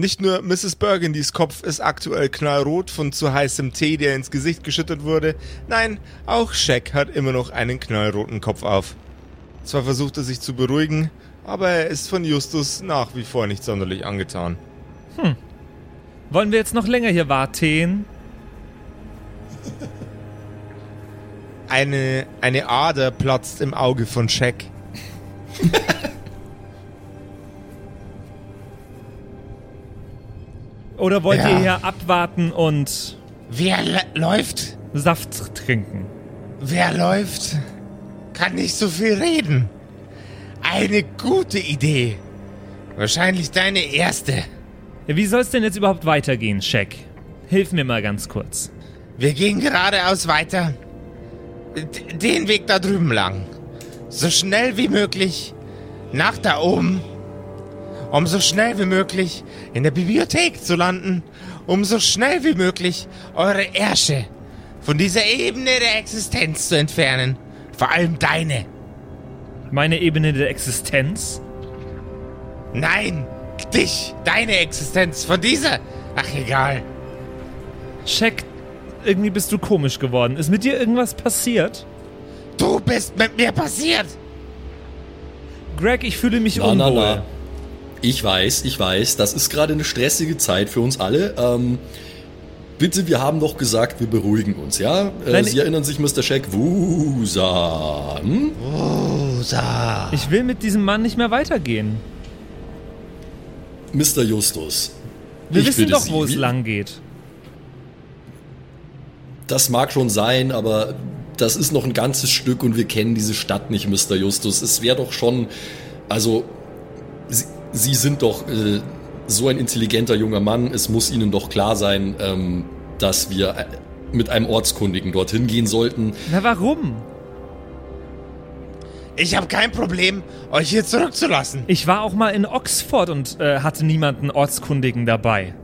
Nicht nur Mrs. Burgundys Kopf ist aktuell knallrot von zu heißem Tee, der ins Gesicht geschüttet wurde. Nein, auch Shaq hat immer noch einen knallroten Kopf auf. Zwar versucht er sich zu beruhigen, aber er ist von Justus nach wie vor nicht sonderlich angetan. Hm. Wollen wir jetzt noch länger hier warten? Eine, eine Ader platzt im Auge von Shaq. Oder wollt Ja. ihr hier abwarten und Wer läuft? Saft trinken? Wer läuft? Kann nicht so viel reden. Eine gute Idee. Wahrscheinlich deine erste. Wie soll es denn jetzt überhaupt weitergehen, Shaq? Hilf mir mal ganz kurz. Wir gehen geradeaus weiter. D den Weg da drüben lang. So schnell wie möglich. Nach da oben. Um so schnell wie möglich in der Bibliothek zu landen. Um so schnell wie möglich eure Ärsche von dieser Ebene der Existenz zu entfernen. Vor allem deine. Meine Ebene der Existenz? Nein, dich, deine Existenz von dieser. Ach egal. Shaq, irgendwie bist du komisch geworden. Ist mit dir irgendwas passiert? Du bist mit mir passiert. Greg, ich fühle mich Na, unwohl. na, na. Ich weiß, ich weiß, das ist gerade eine stressige Zeit für uns alle. Ähm, bitte, wir haben doch gesagt, wir beruhigen uns, ja? Äh, Nein, Sie erinnern sich, Mr. Shack Wusa. Hm? Rosa. Ich will mit diesem Mann nicht mehr weitergehen. Mr. Justus. Wir ich wissen doch, Sie, wo es lang geht. Das mag schon sein, aber das ist noch ein ganzes Stück und wir kennen diese Stadt nicht, Mr. Justus. Es wäre doch schon, also, Sie, sind doch äh, so ein intelligenter junger Mann. Es muss Ihnen doch klar sein, ähm, dass wir äh, mit einem Ortskundigen dorthin gehen sollten. Na, warum? Ich habe kein Problem, euch hier zurückzulassen. Ich war auch mal in Oxford und äh, hatte niemanden Ortskundigen dabei.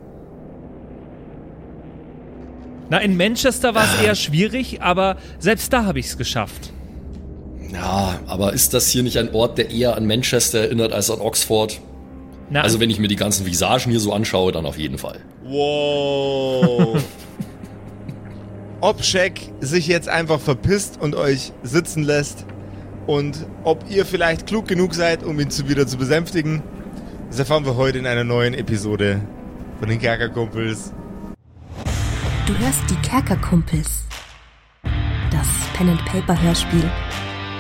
Na, in Manchester war es eher schwierig, aber selbst da habe ich es geschafft. Ja, aber ist das hier nicht ein Ort, der eher an Manchester erinnert als an Oxford? Na, Also wenn ich mir die ganzen Visagen hier so anschaue, dann auf jeden Fall. Wow. ob Shaq sich jetzt einfach verpisst und euch sitzen lässt und ob ihr vielleicht klug genug seid, um ihn zu wieder zu besänftigen, das erfahren wir heute in einer neuen Episode von den Kerkerkumpels. Du hörst die Kerkerkumpels. Das Pen-and-Paper-Hörspiel.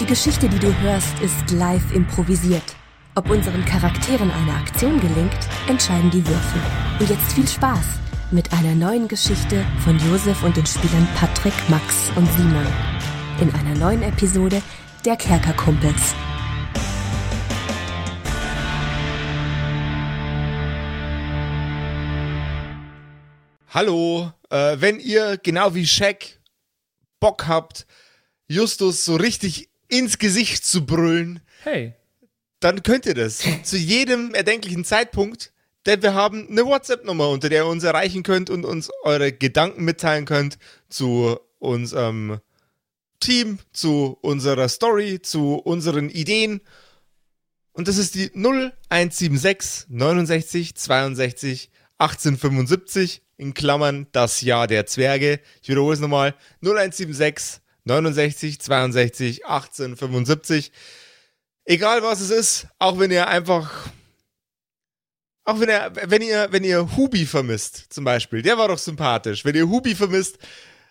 Die Geschichte, die du hörst, ist live improvisiert. Ob unseren Charakteren eine Aktion gelingt, entscheiden die Würfel. Und jetzt viel Spaß mit einer neuen Geschichte von Josef und den Spielern Patrick, Max und Simon. In einer neuen Episode der Kerkerkumpels. Hallo, äh, wenn ihr genau wie Shaq Bock habt, Justus so richtig ins Gesicht zu brüllen, hey, dann könnt ihr das zu jedem erdenklichen Zeitpunkt, denn wir haben eine WhatsApp-Nummer, unter der ihr uns erreichen könnt und uns eure Gedanken mitteilen könnt zu unserem Team, zu unserer Story, zu unseren Ideen. Und das ist die 0176 69 62 1875 in Klammern das Jahr der Zwerge. Ich wiederhole es nochmal. 0176 69 62 1875 egal was es ist, auch wenn ihr einfach, auch wenn ihr, wenn ihr, wenn ihr Hubi vermisst, zum Beispiel, der war doch sympathisch. Wenn ihr Hubi vermisst,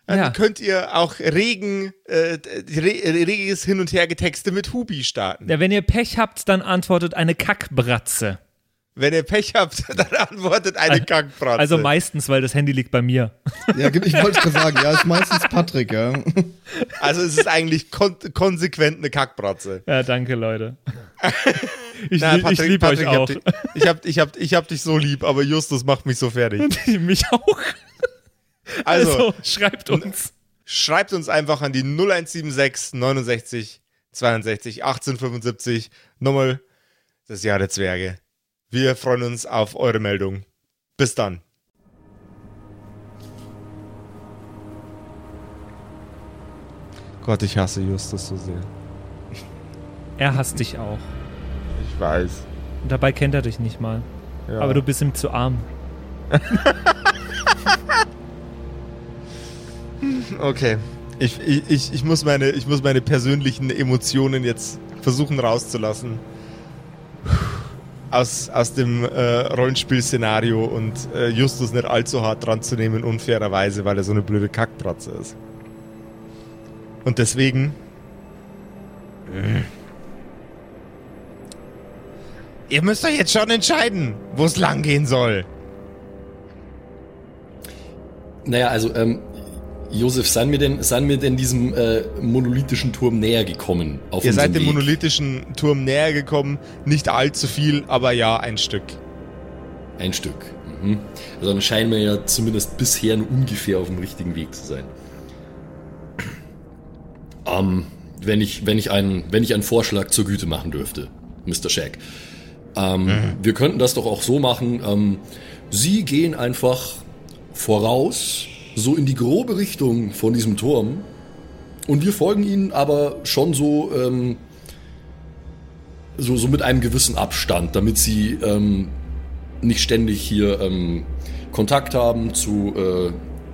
dann Ja. könnt ihr auch regen, äh, re reges Hin- und Hergetexte mit Hubi starten. ja, wenn ihr Pech habt, dann antwortet eine Kackbratze. Wenn ihr Pech habt, dann antwortet eine Kackbratze. Also meistens, weil das Handy liegt bei mir. Ja, ich wollte es gerade sagen, ja, ist meistens Patrick, ja. also es ist eigentlich kon konsequent eine Kackbratze. Ja, danke, Leute. Ich, Na, lieb- ich liebe euch ich auch. hab, dich, ich, hab, ich, hab, ich hab dich so lieb, aber Justus macht mich so fertig. Mich auch. Also, Also, schreibt uns. schreibt uns einfach an die 0176 69 62 1875. Nochmal das Jahr der Zwerge. Wir freuen uns auf eure Meldung. Bis dann. Gott, ich hasse Justus so sehr. Er hasst dich auch. Ich weiß. Und dabei kennt er dich nicht mal. Ja. Aber du bist ihm zu arm. Okay. Ich, ich, ich, ich, muss meine, ich muss meine persönlichen Emotionen jetzt versuchen rauszulassen. Aus, aus dem äh, Rollenspielszenario und äh, Justus nicht allzu hart dran zu nehmen, unfairerweise, weil er so eine blöde Kackpratze ist. Und deswegen. Ihr müsst euch jetzt schon entscheiden, wo es lang gehen soll. Naja, also, ähm, Josef, seien wir denn, seien wir denn diesem äh, monolithischen Turm näher gekommen? Auf Ihr seid dem Weg? monolithischen Turm näher gekommen. Nicht allzu viel, aber ja, ein Stück. Ein Stück. Mhm. Also dann scheinen wir ja zumindest bisher nur ungefähr auf dem richtigen Weg zu sein. Ähm, wenn ich, wenn ich einen, wenn ich einen Vorschlag zur Güte machen dürfte, Mr. Shack. Ähm, Wir könnten das doch auch so machen. Ähm, Sie gehen einfach voraus, so in die grobe Richtung von diesem Turm. Und wir folgen Ihnen aber schon so, ähm, so, so mit einem gewissen Abstand, damit Sie ähm, nicht ständig hier ähm, Kontakt haben zu äh,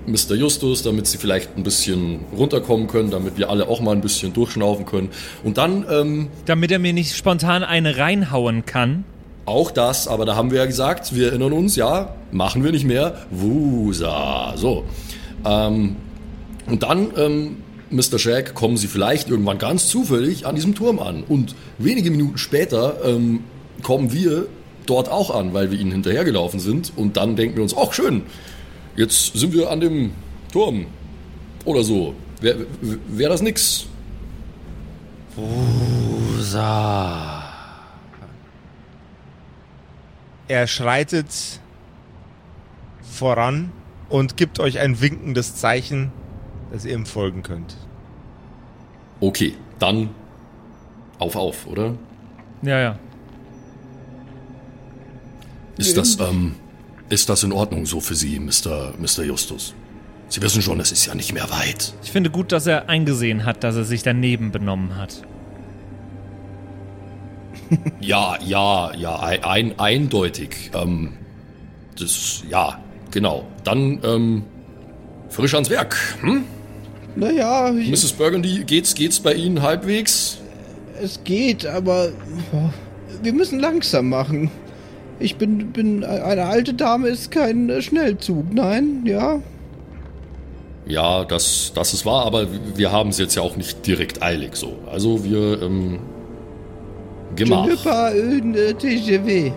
Mr. Justus, damit sie vielleicht ein bisschen runterkommen können, damit wir alle auch mal ein bisschen durchschnaufen können. Und dann ähm, Damit er mir nicht spontan eine reinhauen kann. Auch das, aber da haben wir ja gesagt, wir erinnern uns, ja, machen wir nicht mehr. Wusa. So. Ähm, und dann, ähm, Mr. Shag, kommen sie vielleicht irgendwann ganz zufällig an diesem Turm an. Und wenige Minuten später ähm, kommen wir dort auch an, weil wir ihnen hinterhergelaufen sind. Und dann denken wir uns, ach schön, jetzt sind wir an dem Turm. Oder so. Wäre wär das nix? Er schreitet voran und gibt euch ein winkendes Zeichen, dass ihr ihm folgen könnt. Okay, dann auf, auf, oder? Ja, ja. Ist das, ähm, ist das in Ordnung so für Sie, Mr. Mr. Justus? Sie wissen schon, es ist ja nicht mehr weit. Ich finde gut, dass er eingesehen hat, dass er sich daneben benommen hat. Ja, ja, ja, ein, ein, eindeutig. Ähm, das, ja, genau. Dann, ähm, frisch ans Werk. Hm? Naja, Mrs. Burgundy, geht's, geht's bei Ihnen halbwegs? es geht, aber wir müssen langsam machen. Ich bin, bin eine alte Dame ist kein Schnellzug, nein, ja. Ja, das, das ist wahr, aber wir haben es jetzt ja auch nicht direkt eilig so. Also wir, ähm, Je Gemach. pas un äh.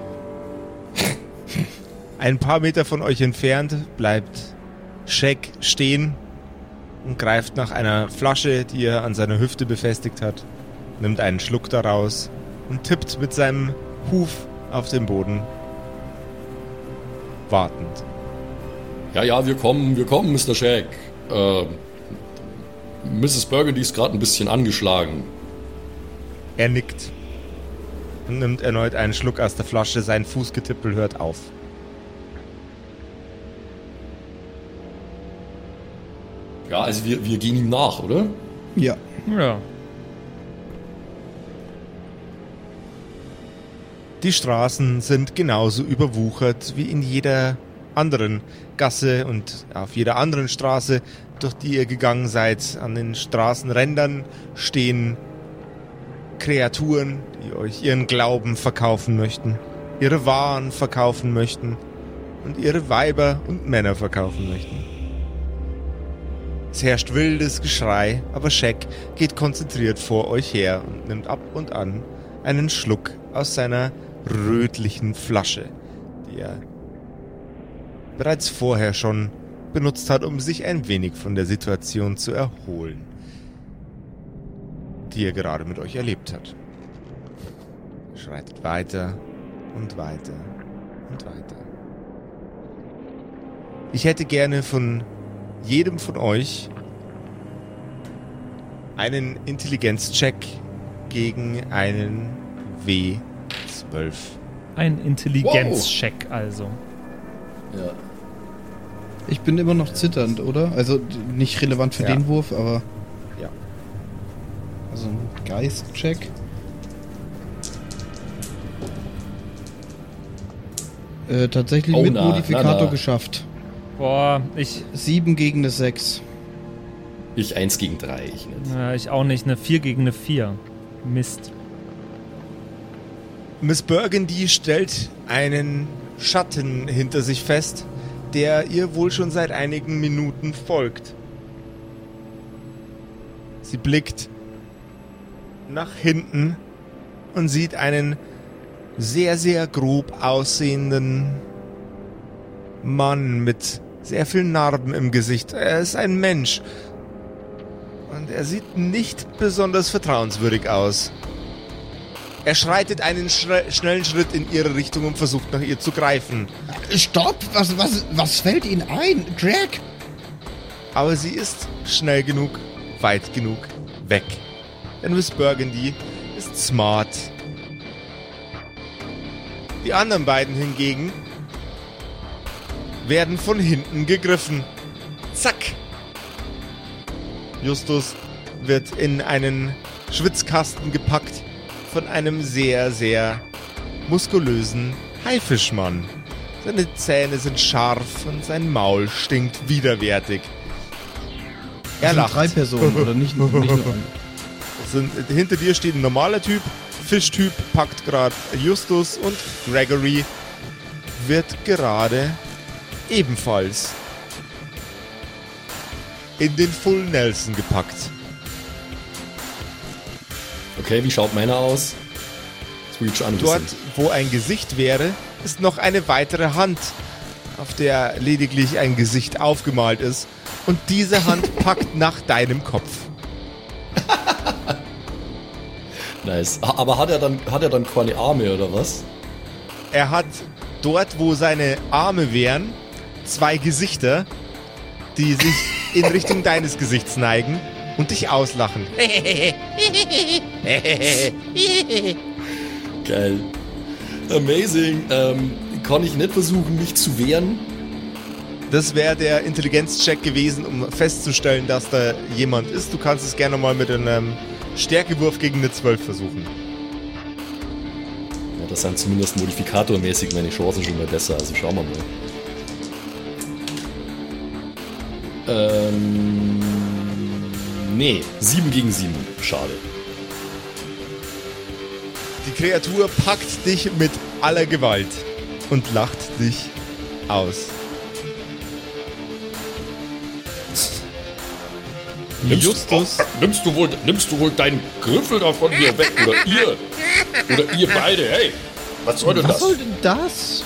Ein paar Meter von euch entfernt bleibt Shaq stehen und greift nach einer Flasche, die er an seiner Hüfte befestigt hat, nimmt einen Schluck daraus und tippt mit seinem Huf auf den Boden. Wartend. Ja, ja, wir kommen, wir kommen, Mr. Shag. Äh, Mrs. Burgundy ist gerade ein bisschen angeschlagen. Er nickt nimmt erneut einen Schluck aus der Flasche. Sein Fußgetippel hört auf. Ja, also wir, wir gehen ihm nach, oder? Ja. Ja. Die Straßen sind genauso überwuchert wie in jeder anderen Gasse und auf jeder anderen Straße, durch die ihr gegangen seid. An den Straßenrändern stehen Kreaturen, die euch ihren Glauben verkaufen möchten, ihre Waren verkaufen möchten und ihre Weiber und Männer verkaufen möchten. Es herrscht wildes Geschrei, aber Scheck geht konzentriert vor euch her und nimmt ab und an einen Schluck aus seiner rötlichen Flasche, die er bereits vorher schon benutzt hat, um sich ein wenig von der Situation zu erholen, die er gerade mit euch erlebt hat. Schreitet weiter und weiter und weiter. Ich hätte gerne von jedem von euch einen Intelligenzcheck gegen einen W12. Ein Intelligenzcheck also. Ja. Ich bin immer noch zitternd, oder? Also nicht relevant für Ja. den Wurf, aber. Ja. Also ein Geist-Check. Äh, tatsächlich Oh, mit na, Modifikator na, na. geschafft. Boah, ich, Sieben gegen eine Sechs. Ich eins gegen drei, ich nicht. äh, ich auch nicht. Eine 4 gegen eine 4. Mist. Miss Burgundy stellt einen Schatten hinter sich fest, der ihr wohl schon seit einigen Minuten folgt. Sie blickt nach hinten und sieht einen sehr, sehr grob aussehenden Mann mit sehr vielen Narben im Gesicht. Er ist ein Mensch. Und er sieht nicht besonders vertrauenswürdig aus. Er schreitet einen schre- schnellen Schritt in ihre Richtung und versucht nach ihr zu greifen. Stopp! Was, was, was fällt Ihnen ein? Jack! Aber sie ist schnell genug, weit genug weg. Denn Miss Burgundy ist smart. Die anderen beiden hingegen werden von hinten gegriffen. Zack! Justus wird in einen Schwitzkasten gepackt von einem sehr, sehr muskulösen Haifischmann. Seine Zähne sind scharf und sein Maul stinkt widerwärtig. Er lacht. drei Personen, oder nicht, nicht nur. Sind, hinter dir steht ein normaler Typ, Fischtyp packt gerade Justus und Gregory wird gerade ebenfalls in den Full Nelson gepackt. Okay, wie schaut meiner aus? Dort, wo ein Gesicht wäre, ist noch eine weitere Hand, auf der lediglich ein Gesicht aufgemalt ist. Und diese Hand packt nach deinem Kopf. Nice. Aber hat er dann, hat er dann keine Arme oder was? Er hat dort, wo seine Arme wären, zwei Gesichter, die sich in Richtung deines Gesichts neigen und dich auslachen. Geil. Amazing. Ähm, kann ich nicht versuchen, mich zu wehren? Das wäre der Intelligenzcheck gewesen, um festzustellen, dass da jemand ist. Du kannst es gerne mal mit einem Stärkewurf gegen eine 12 versuchen. Ja, das sind zumindest modifikatormäßig meine Chancen schon mal besser. Also schauen wir mal. Ähm. Nee, 7 gegen 7. Schade. Die Kreatur packt dich mit aller Gewalt und lacht dich aus. Justus, oh, nimmst, du wohl, nimmst du wohl deinen Griffel da von mir weg? Oder ihr? Oder ihr beide? Hey, was soll denn Was das? soll denn das?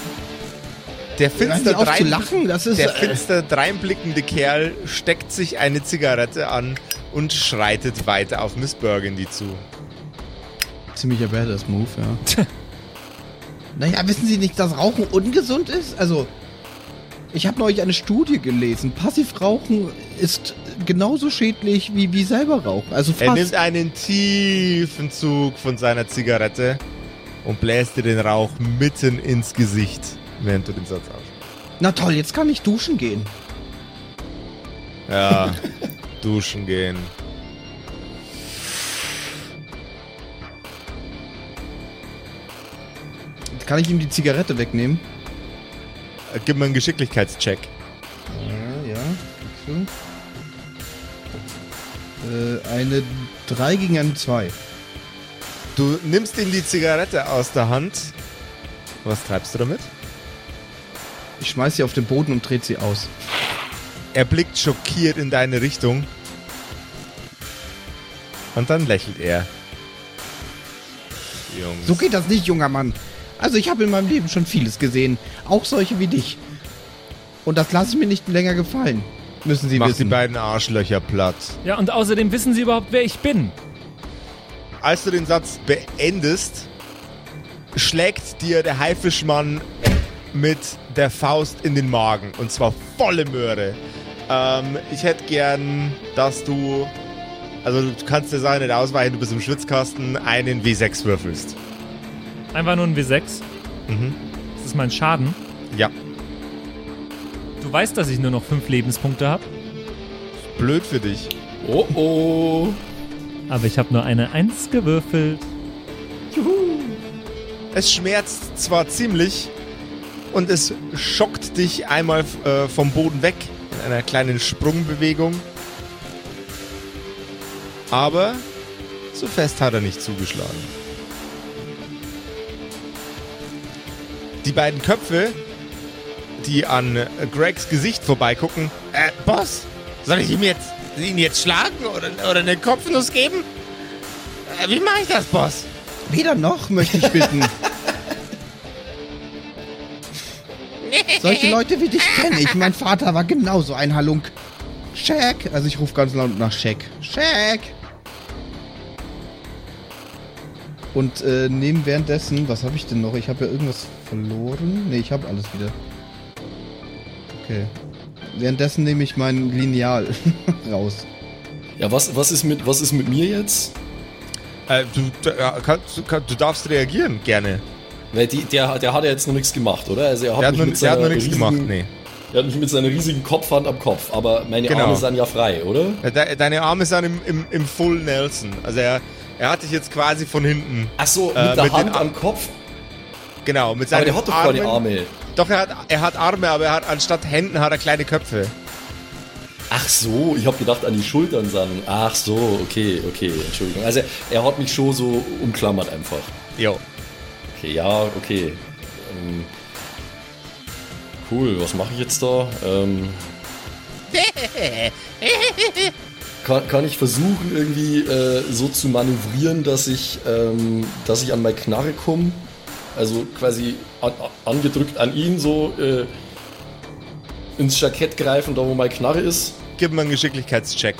der finster, drein, lachen, das ist... der äh, finster dreinblickende Kerl steckt sich eine Zigarette an und schreitet weiter auf Miss Burgundy zu. Ziemlicher Badass-Move, ja. naja, wissen Sie nicht, dass Rauchen ungesund ist? Also, ich habe neulich eine Studie gelesen. Passivrauchen ist genauso schädlich wie, wie selber Rauchen. Also Er nimmt fast. einen tiefen Zug von seiner Zigarette und bläst dir den Rauch mitten ins Gesicht, während du den Satz aussprichst. Na toll, jetzt kann ich duschen gehen. Ja, duschen gehen. Kann ich ihm die Zigarette wegnehmen? Äh, Gib mir einen Geschicklichkeitscheck. Eine 3 gegen eine 2. Du nimmst ihm die Zigarette aus der Hand. Was treibst du damit? Ich schmeiß sie auf den Boden und dreht sie aus. Er blickt schockiert in deine Richtung. Und dann lächelt er. Jungs. So geht das nicht, junger Mann. Also ich habe in meinem Leben schon vieles gesehen. Auch solche wie dich. Und das lasse ich mir nicht länger gefallen. Müssen Sie Mach die wissen. beiden Arschlöcher platt. Ja, und außerdem wissen sie überhaupt, wer ich bin. Als du den Satz beendest, schlägt dir der Haifischmann mit der Faust in den Magen. Und zwar volle Möhre. Ähm, ich hätte gern, dass du. Also, du kannst der Sache nicht ausweichen, du bist im Schwitzkasten, einen W6 würfelst. Einfach nur ein W6. Mhm. Das ist mein Schaden. Ja. Du weißt, dass ich nur noch fünf Lebenspunkte habe, Blöd für dich. Oh oh. aber ich habe nur eine Eins gewürfelt. Es schmerzt zwar ziemlich und es schockt dich einmal äh, vom Boden weg in einer kleinen Sprungbewegung. Aber so fest hat er nicht zugeschlagen. Die beiden Köpfe, die an äh, Gregs Gesicht vorbeigucken. Äh, Boss, soll ich ihm jetzt, ihn jetzt schlagen oder, oder eine Kopfnuss geben? Äh, wie mache ich das, Boss? Weder noch, möchte ich bitten. Solche Leute wie dich kenne ich. Mein Vater war genauso ein Halunk. Shaq. Also ich rufe ganz laut nach Shaq. Shaq. Und äh, neben währenddessen, was habe ich denn noch? Ich habe ja irgendwas verloren. Ne, ich habe alles wieder. Okay. Währenddessen nehme ich mein Lineal raus. Ja, was, was, ist mit, was ist mit mir jetzt? Äh, du, kannst, kann, du darfst reagieren, gerne. Weil die, der, der hat ja jetzt noch nichts gemacht, oder? Also er hat, Der hat, noch, mit der hat noch nichts riesigen- gemacht, nee. Er hat mich mit seiner riesigen Kopfhand am Kopf, aber meine Genau. Arme sind ja frei, oder? Äh, De, deine Arme sind im, im, im Full Nelson. Also er, er hat dich jetzt quasi von hinten. Ach so, mit Äh, der mit den Hand am Kopf. Genau, mit Aber seinen der hat doch Armen. keine Arme. Doch, er hat, er hat Arme, aber er hat anstatt Händen hat er kleine Köpfe. Ach so, ich habe gedacht an die Schultern sagen. Ach so, okay, okay, Entschuldigung. Also er hat mich schon so umklammert einfach. Jo. Okay, ja, okay. Ähm, cool, was mache ich jetzt da? Ähm, kann, kann ich versuchen, irgendwie äh, so zu manövrieren, dass ich, ähm, dass ich an meine Knarre komme? Also quasi an, an- angedrückt an ihn so äh, ins Jackett greifen, da wo meine Knarre ist? Gib mir einen Geschicklichkeitscheck.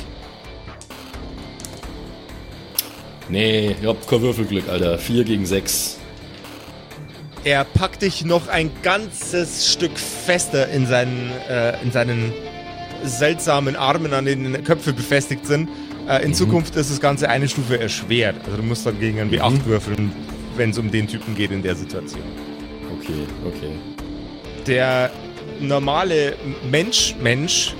Nee, ich hab kein Würfelglück, Alter. 4 gegen 6. Er packt dich noch ein ganzes Stück fester in seinen, äh, in seinen seltsamen Armen, an denen die Köpfe befestigt sind. Äh, in Zukunft ist das Ganze eine Stufe erschwert. Also du musst dann gegen einen W8 würfeln, wenn es um den Typen geht in der Situation. Okay, okay. Der normale Mensch, Mensch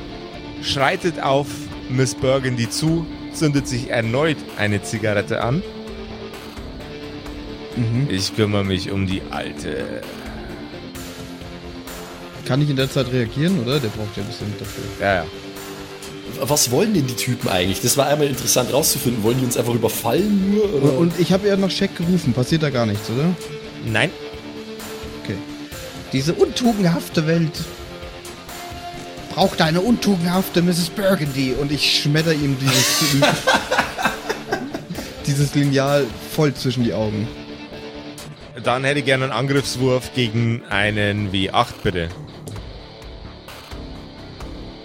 schreitet auf Miss Burgundy zu, zündet sich erneut eine Zigarette an. Mhm. Ich kümmere mich um die alte. Kann ich in der Zeit reagieren, oder? Der braucht ja ein bisschen dafür. Ja, ja. Was wollen denn die Typen eigentlich? Das war einmal interessant rauszufinden. Wollen die uns einfach überfallen nur? Und, Oder? und ich habe ja nach Shaq gerufen. Passiert da gar nichts, oder? Nein. Diese untugendhafte Welt braucht eine untugendhafte Mrs. Burgundy und ich schmetter ihm dieses, dieses Lineal voll zwischen die Augen. dann hätte ich gerne einen Angriffswurf gegen einen W8, bitte.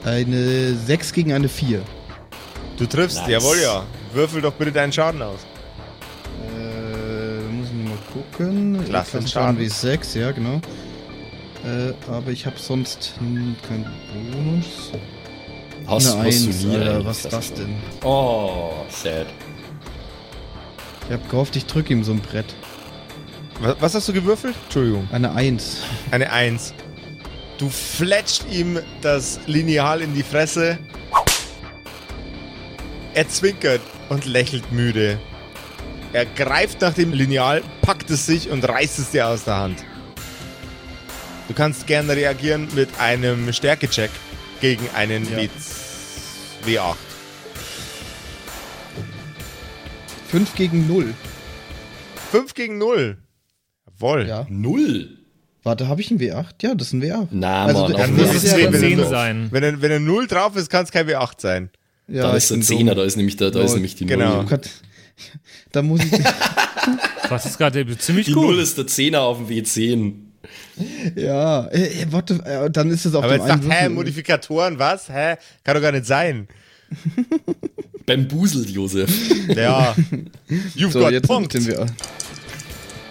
Eine 6 gegen eine 4. Du triffst, Nice. jawohl, ja. Würfel doch bitte deinen Schaden aus. Äh, muss ich mal gucken. Klasse, Klassenschaden Schaden. wie 6, ja, genau. Äh, aber ich habe sonst hm, keinen Bonus. Hast, eine hast du 1, nie Alter, was ist das denn? Oh, sad. Ich hab gehofft, ich drücke ihm so ein Brett. Was, was hast du gewürfelt? Entschuldigung. Eine 1. Eine Eins. Du fletscht ihm das Lineal in die Fresse. Er zwinkert und lächelt müde. Er greift nach dem Lineal, packt es sich und reißt es dir aus der Hand. Du kannst gerne reagieren mit einem Stärkecheck gegen einen Ja. W- W8. 5 gegen 0. 5 gegen 0. Jawohl. Ja. Null? Warte, habe ich einen W8? Ja, das ist ein W8. Na, Also, Mann, dann muss es ja zehn er- sein. wenn, er- wenn er 0 drauf ist, kann es kein W8 sein. Ja, da ist der bin Zehner, dumm. da ist nämlich, der, da ist nämlich die Genau. Null. Oh Gott. Da muss ich. Das ist gerade ziemlich Die gut. Null ist der Zehner auf dem W10. ja, äh, äh, warte, äh, dann ist es auf Aber jetzt sagt, hä. Modifikatoren, was? Hä? Kann doch gar nicht sein. Beim Buselt, Josef. Ja. You've So, got jetzt punked. W8.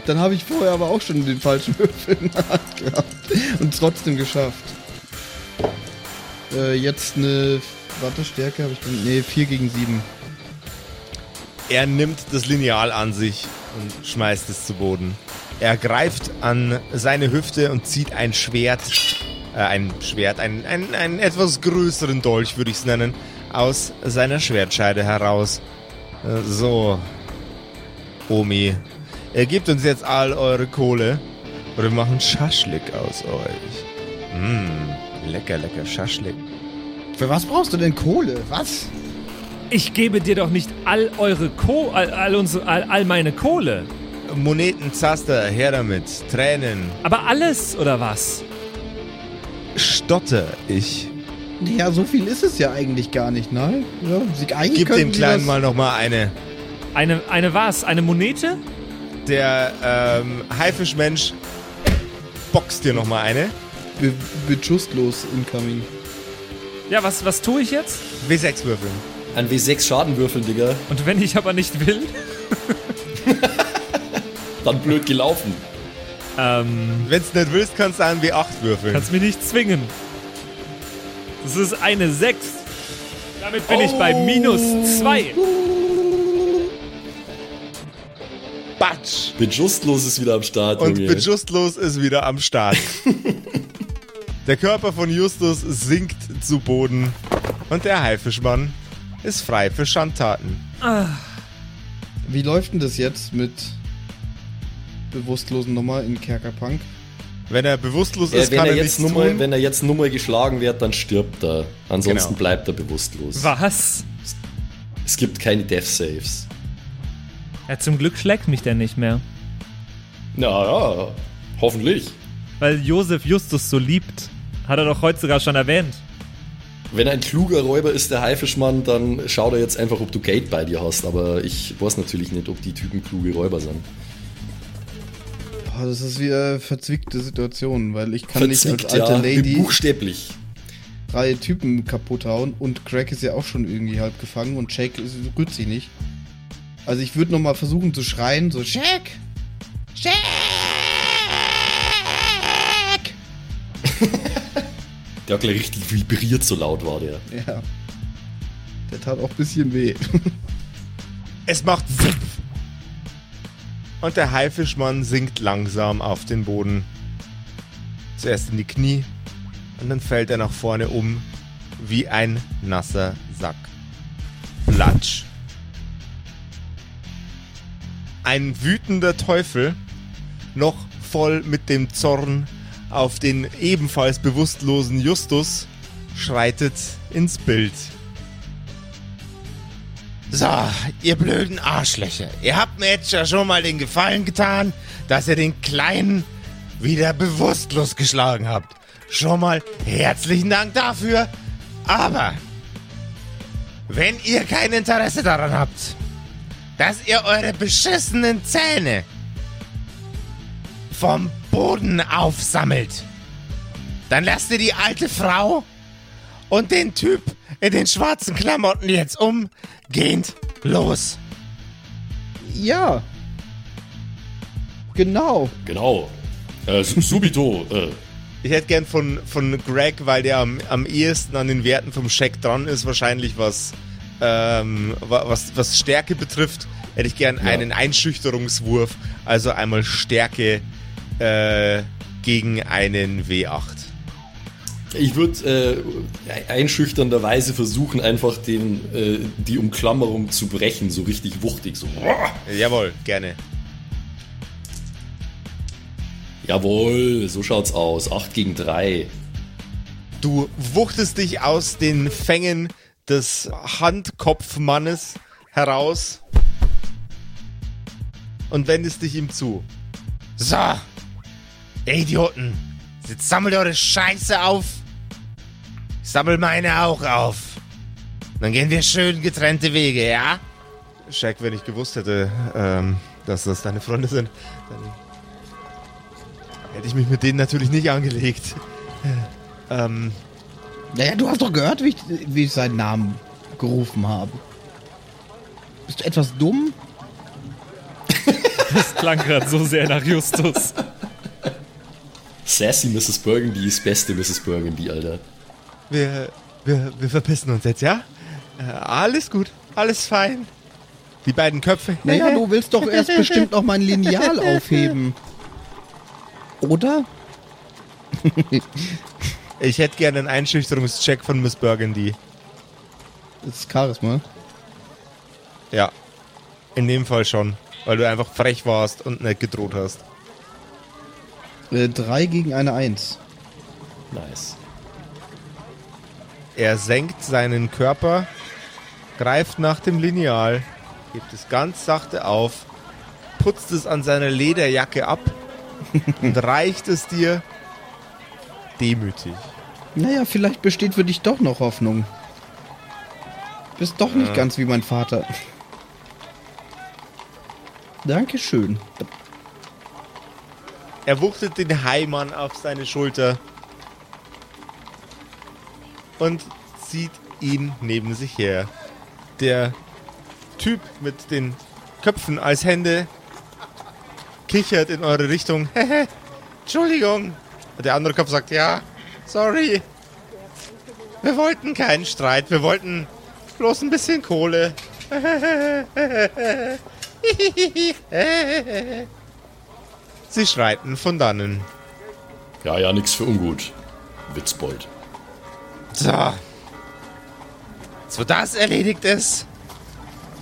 Dann habe ich vorher aber auch schon den falschen Würfel in der Hand gehabt. Und trotzdem geschafft. Äh, jetzt eine. Warte, Stärke habe ich. Nee, 4 gegen 7. Er nimmt das Lineal an sich und schmeißt es zu Boden. Er greift an seine Hüfte und zieht ein Schwert, äh, ein Schwert, einen, einen, einen etwas größeren Dolch, würde ich es nennen, aus seiner Schwertscheide heraus. Äh, so, Omi, er gibt uns jetzt all eure Kohle Oder wir machen Schaschlik aus euch. Mmm, lecker, lecker Schaschlik. Für was brauchst du denn Kohle? Was? Ich gebe dir doch nicht all eure Ko all, all, unsere, all, all meine Kohle. Moneten, Zaster, her damit. Tränen. Aber alles oder was? Stotter ich. Ja, so viel ist es ja eigentlich gar nicht, ne? Ja, sie, eigentlich Gib dem sie Kleinen mal nochmal eine. Eine, eine was? Eine Monete? Der ähm, Haifischmensch boxt dir nochmal eine. Be beschusslos incoming. Ja, was, was tue ich jetzt? W6 würfeln. Ein W6 Schaden würfeln, Digga. Und wenn ich aber nicht will? Dann blöd gelaufen. Ähm, Wenn's nicht willst, kannst du einen W8 würfeln. kannst mich nicht zwingen. Das ist eine 6. Damit bin ich bei minus 2. Batsch! Bejustlos ist wieder am Start, Und Junge. Bejustlos ist wieder am Start. der Körper von Justus sinkt zu Boden und der Haifischmann ist frei für Schandtaten. Wie läuft denn das jetzt mit bewusstlosen Nummer in Kerkerpunk? Wenn er bewusstlos Äh, ist, wenn, kann er er jetzt tun. wenn er jetzt nur mal geschlagen wird, dann stirbt er. Ansonsten Genau. bleibt er bewusstlos. Was? Es gibt keine Death Saves. Ja, zum Glück schlägt mich der nicht mehr. Na ja, hoffentlich. Weil Josef Justus so liebt. Hat er doch heute sogar schon erwähnt. Wenn er ein kluger Räuber ist, der Haifischmann, dann schau da jetzt einfach, ob du Geld bei dir hast. Aber ich weiß natürlich nicht, ob die Typen kluge Räuber sind. Das ist wieder eine verzwickte Situation, weil ich kann nicht Verzwickt, als alte ja, Lady buchstäblich. drei Typen kaputt hauen und Craig ist ja auch schon irgendwie halb gefangen und Shaq ist, rührt sich nicht. Also ich würde nochmal versuchen zu schreien, so Shaq! Shaq! Der hat gleich richtig vibriert, so laut war der. Ja. Der tat auch ein bisschen weh. Es macht Zipf. Und der Haifischmann sinkt langsam auf den Boden. Zuerst in die Knie und dann fällt er nach vorne um wie ein nasser Sack. Platsch. Ein wütender Teufel, noch voll mit dem Zorn auf den ebenfalls bewusstlosen Justus, schreitet ins Bild. So, ihr blöden Arschlöcher. Ihr habt mir jetzt ja schon mal den Gefallen getan, dass ihr den Kleinen wieder bewusstlos geschlagen habt. Schon mal herzlichen Dank dafür. Aber, wenn ihr kein Interesse daran habt, dass ihr eure beschissenen Zähne vom Boden aufsammelt, dann lasst ihr die alte Frau und den Typ in den schwarzen Klamotten jetzt umgehend los. ja. Genau. Genau. Äh, subito. Äh, Ich hätte gern von, von Greg, weil der am, am ehesten an den Werten vom Scheck dran ist, wahrscheinlich was, ähm, wa- was, was Stärke betrifft, hätte ich gern einen Einschüchterungswurf, also einmal Stärke äh, gegen einen W8. Ich würde äh, einschüchternderweise versuchen, einfach den, äh, die Umklammerung zu brechen, so richtig wuchtig. So. Jawohl, gerne. Jawohl, so schaut's aus. 8 gegen 3. Du wuchtest dich aus den Fängen des Handkopfmannes heraus und wendest dich ihm zu. So, Idioten, jetzt sammelt eure Scheiße auf. Sammel meine auch auf. Dann gehen wir schön getrennte Wege, ja? Shaq, wenn ich gewusst hätte, ähm, dass das deine Freunde sind, dann hätte ich mich mit denen natürlich nicht angelegt. Ähm, Naja, du hast doch gehört, wie ich, wie ich seinen Namen gerufen habe. Bist du etwas dumm? Das klang gerade so sehr nach Justus. Sassy Mrs. Burgundy ist beste Mrs. Burgundy, Alter. Wir, wir, wir verpissen uns jetzt, ja? Äh, alles gut, alles fein. Die beiden Köpfe. Naja, du willst doch erst bestimmt noch mein Lineal aufheben. Oder? Ich hätte gerne einen Einschüchterungscheck von Miss Burgundy. Das ist Charisma. Ja. In dem Fall schon. Weil du einfach frech warst und nicht gedroht hast. Äh, drei gegen eine Eins. Nice. Er senkt seinen Körper, greift nach dem Lineal, hebt es ganz sachte auf, putzt es an seiner Lederjacke ab und reicht es dir demütig. Naja, vielleicht besteht für dich doch noch Hoffnung. Bist doch nicht ganz wie mein Vater. Dankeschön. Er wuchtet den Heimann auf seine Schulter und zieht ihn neben sich her. Der Typ mit den Köpfen als Hände kichert in eure Richtung. Hehe, Entschuldigung. Der andere Kopf sagt, ja, sorry. Wir wollten keinen Streit, wir wollten bloß ein bisschen Kohle. Sie schreiten von dannen. Ja, ja, nix für ungut. Witzbold. So. So das erledigt ist.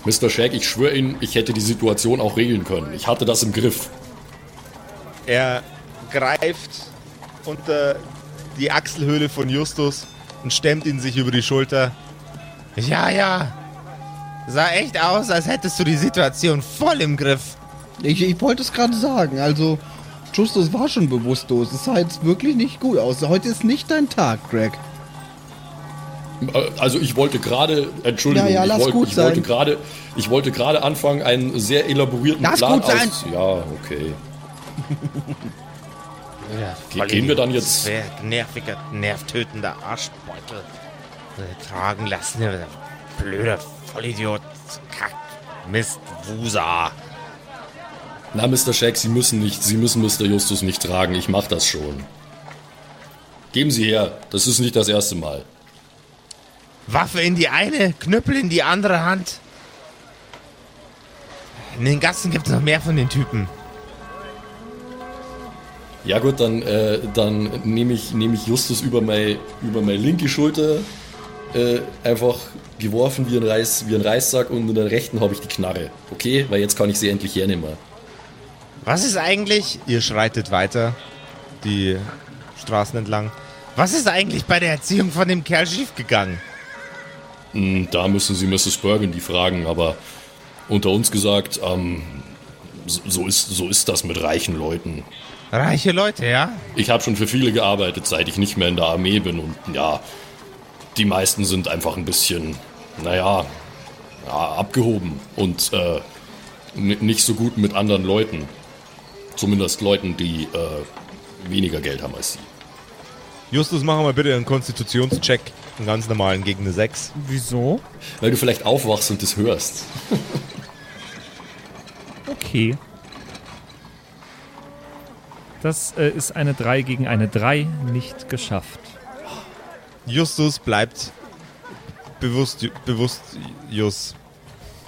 Mr. Shag, ich schwöre Ihnen, ich hätte die Situation auch regeln können. Ich hatte das im Griff. Er greift unter die Achselhöhle von Justus und stemmt ihn sich über die Schulter. Ja, ja. Sah echt aus, als hättest du die Situation voll im Griff. Ich, ich wollte es gerade sagen. Also, Justus war schon bewusstlos. Es sah jetzt wirklich nicht gut aus. Heute ist nicht dein Tag, Greg. Also ich wollte gerade, Entschuldigung, Ja, ja, ich, wollte, gut ich wollte gerade, ich wollte gerade anfangen, einen sehr elaborierten Lass Plan gut sein. aus. Ja, okay. Ja, Ge- gehen wir dann jetzt- nerviger, nervtötender Arschbeutel äh, tragen lassen. Blöder Vollidiot. Kack. Mist. Wusa. Na, Mr. Shag, Sie müssen nicht, Sie müssen Mr. Justus nicht tragen. Ich mach das schon. Geben Sie her. Das ist nicht das erste Mal. Waffe in die eine, Knüppel in die andere Hand. In den Gassen gibt es noch mehr von den Typen. Ja gut, dann, äh, dann nehme ich, nehm ich Justus über meine über meine linke Schulter äh, einfach geworfen wie ein, Reis, wie ein Reissack und in der rechten habe ich die Knarre. Okay, weil jetzt kann ich sie endlich hernehmen. Was ist eigentlich? Ihr schreitet weiter die Straßen entlang. Was ist eigentlich bei der Erziehung von dem Kerl schiefgegangen? Hm, Da müssen Sie Mrs. Burgundy fragen, aber unter uns gesagt, ähm, so, ist, so ist das mit reichen Leuten. Reiche Leute, ja? Ich habe schon für viele gearbeitet, seit ich nicht mehr in der Armee bin und ja, die meisten sind einfach ein bisschen, naja, ja, abgehoben und äh, nicht so gut mit anderen Leuten. Zumindest Leuten, die äh, weniger Geld haben als sie. Justus, machen wir bitte einen Konstitutionscheck. Einen ganz normalen gegen eine 6. Wieso? Weil du vielleicht aufwachst und das hörst. Okay. Das äh, ist eine 3 gegen eine 3 nicht geschafft. Justus bleibt bewusst, bewusst Jus.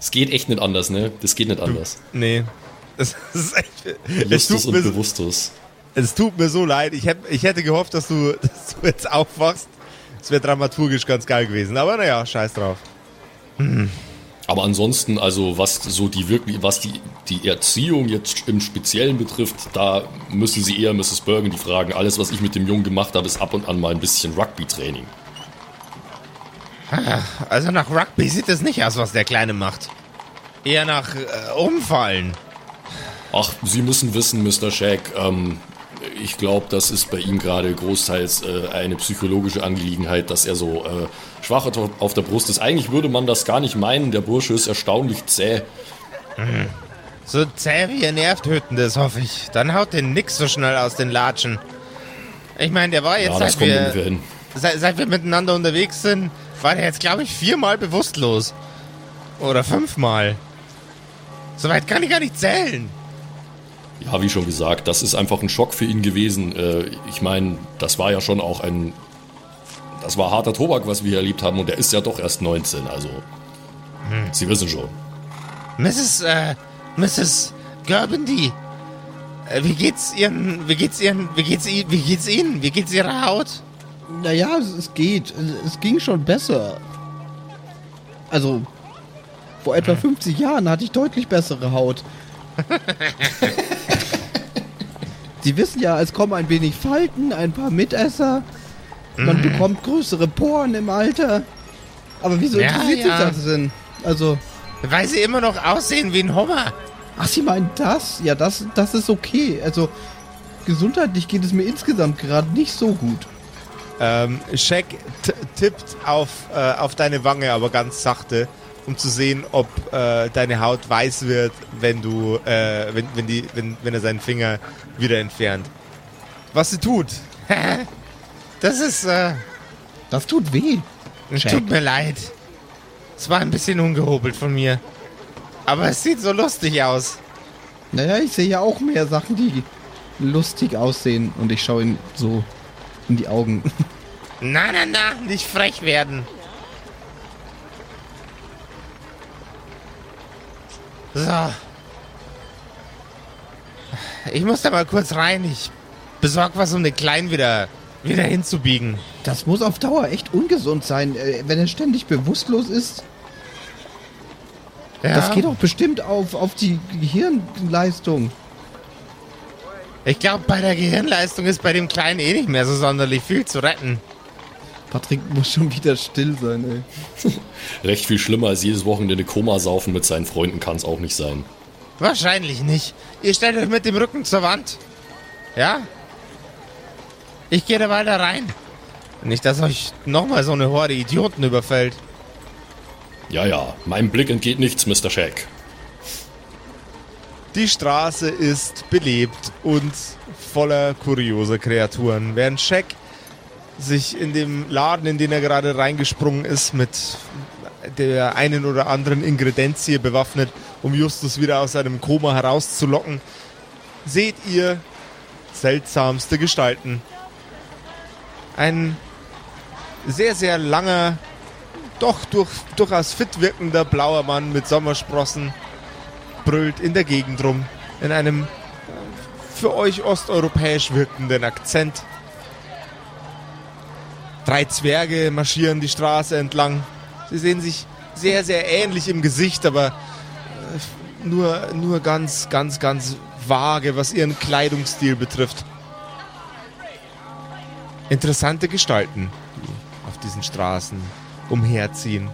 Es geht echt nicht anders, ne? Das geht nicht anders. Nee. Es, ist echt, Justus tut und mir, so- Bewusstus. es tut mir so leid. Ich, hätt, ich hätte gehofft, dass du, dass du jetzt aufwachst. Das wäre dramaturgisch ganz geil gewesen. Aber naja, scheiß drauf. Aber ansonsten, also was so die wirklich, was die, die Erziehung jetzt im Speziellen betrifft, da müssen Sie eher Mrs. Burgundy fragen. Alles, was ich mit dem Jungen gemacht habe, ist ab und an mal ein bisschen Rugby-Training. Also nach Rugby sieht es nicht aus, was der Kleine macht. Eher nach äh, Umfallen. Ach, Sie müssen wissen, Mr. Shag, ähm, ich glaube, das ist bei ihm gerade großteils äh, eine psychologische Angelegenheit, dass er so äh, schwach auf- der Brust ist. Eigentlich würde man das gar nicht meinen. Der Bursche ist erstaunlich zäh. So zäh wie ihr Nervtötendes, hoffe ich. Dann haut den nix so schnell aus den Latschen. Ich meine, der war jetzt, Ja, seit, wir, seit, seit wir miteinander unterwegs sind, war der jetzt, glaube ich, viermal bewusstlos. Oder fünfmal. Soweit kann ich gar nicht zählen. Ja, wie schon gesagt, das ist einfach ein Schock für ihn gewesen. Äh, ich meine, das war ja schon auch ein. Das war harter Tobak, was wir hier erlebt haben, und er ist ja doch erst 19, also. Sie wissen schon. Mrs. Äh, Mrs. Gerbendy. Äh, wie geht's Ihren, wie geht's Ihren, wie geht's, wie geht's Ihnen? Wie geht's Ihrer Haut? Naja, es, es geht. Es, es ging schon besser. Also, vor etwa 50 Jahren hatte ich deutlich bessere Haut. Sie wissen ja, es kommen ein wenig Falten, ein paar Mitesser. Man Mhm. bekommt größere Poren im Alter. Aber wieso Ja, interessiert ja. sich das denn? Also, Weil sie immer noch aussehen wie ein Hummer. ach, Sie meinen das? Ja, das, das ist okay. Also, gesundheitlich geht es mir insgesamt gerade nicht so gut. Ähm, Shaq tippt auf, äh, auf deine Wange, aber ganz sachte, um zu sehen, ob äh, deine Haut weiß wird, wenn du, äh, wenn, wenn, die, wenn, wenn er seinen Finger wieder entfernt. Was sie tut. das ist, äh, Das tut weh. Shaq. tut mir leid. Es war ein bisschen ungehobelt von mir. Aber es sieht so lustig aus. Naja, ich sehe ja auch mehr Sachen, die lustig aussehen. Und ich schaue ihn so in die Augen. Na, na, na, nicht frech werden. So. Ich muss da mal kurz rein. Ich besorg was, um den Kleinen wieder, wieder hinzubiegen. Das muss auf Dauer echt ungesund sein, äh, wenn er ständig bewusstlos ist. Ja, Das geht doch bestimmt auf, auf die Gehirnleistung. Ich glaube, bei der Gehirnleistung ist bei dem Kleinen eh nicht mehr so sonderlich viel zu retten. Patrick muss schon wieder still sein, ey. Recht viel schlimmer als jedes Wochenende Koma saufen mit seinen Freunden kann es auch nicht sein. Wahrscheinlich nicht. Ihr stellt euch mit dem Rücken zur Wand. Ja? Ich gehe da weiter rein. Nicht, dass euch nochmal so eine Horde Idioten überfällt. Ja, ja, meinem Blick entgeht nichts, Mr. Shack. Die Straße ist belebt und voller kurioser Kreaturen. Während Shaq sich in dem Laden, in den er gerade reingesprungen ist, mit der einen oder anderen Ingredienzie bewaffnet, um Justus wieder aus seinem Koma herauszulocken, seht ihr seltsamste Gestalten. Ein sehr, sehr langer, doch durch, durchaus fit wirkender blauer Mann mit Sommersprossen brüllt in der Gegend rum, in einem für euch osteuropäisch wirkenden Akzent. Drei Zwerge marschieren die Straße entlang. Sie sehen sich sehr, sehr ähnlich im Gesicht, aber äh, nur, nur ganz, ganz, ganz vage, was ihren Kleidungsstil betrifft. Interessante Gestalten, die auf diesen Straßen umherziehen.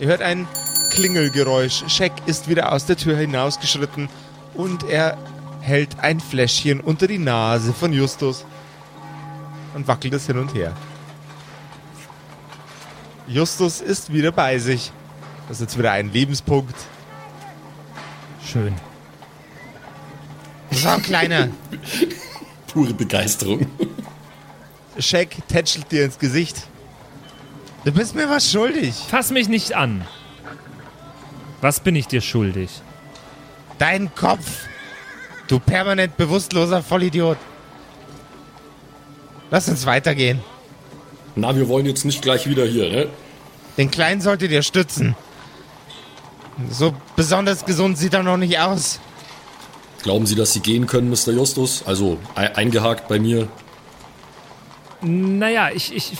Ihr hört ein Klingelgeräusch. Scheck ist wieder aus der Tür hinausgeschritten und er hält ein Fläschchen unter die Nase von Justus und wackelt es hin und her. Justus ist wieder bei sich. Das ist jetzt wieder ein Lebenspunkt. Schön. So, Kleiner. Pure Begeisterung. Scheck tätschelt dir ins Gesicht. Du bist mir was schuldig. Fass mich nicht an. Was bin ich dir schuldig? Dein Kopf. Du permanent bewusstloser Vollidiot. Lass uns weitergehen. Na, wir wollen jetzt nicht gleich wieder hier, ne? Den Kleinen solltet ihr stützen. So besonders gesund sieht er noch nicht aus. Glauben Sie, dass Sie gehen können, Mr. Justus? Also e- eingehakt bei mir. Naja, ich, ich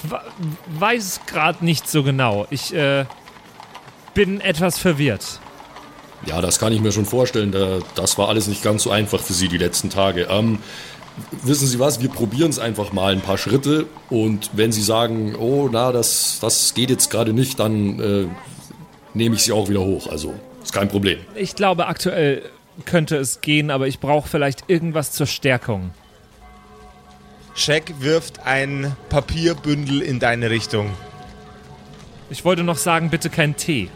weiß gerade nicht so genau. Ich äh, bin etwas verwirrt. Ja, das kann ich mir schon vorstellen. Da, das war alles nicht ganz so einfach für Sie die letzten Tage. Ähm, wissen Sie was? Wir probieren es einfach mal ein paar Schritte. Und wenn Sie sagen, oh, na, das, das geht jetzt gerade nicht, dann äh, nehme ich Sie auch wieder hoch. Also, ist kein Problem. Ich glaube, aktuell könnte es gehen, aber ich brauche vielleicht irgendwas zur Stärkung. Scheck wirft ein Papierbündel in deine Richtung. Ich wollte noch sagen, bitte kein Tee.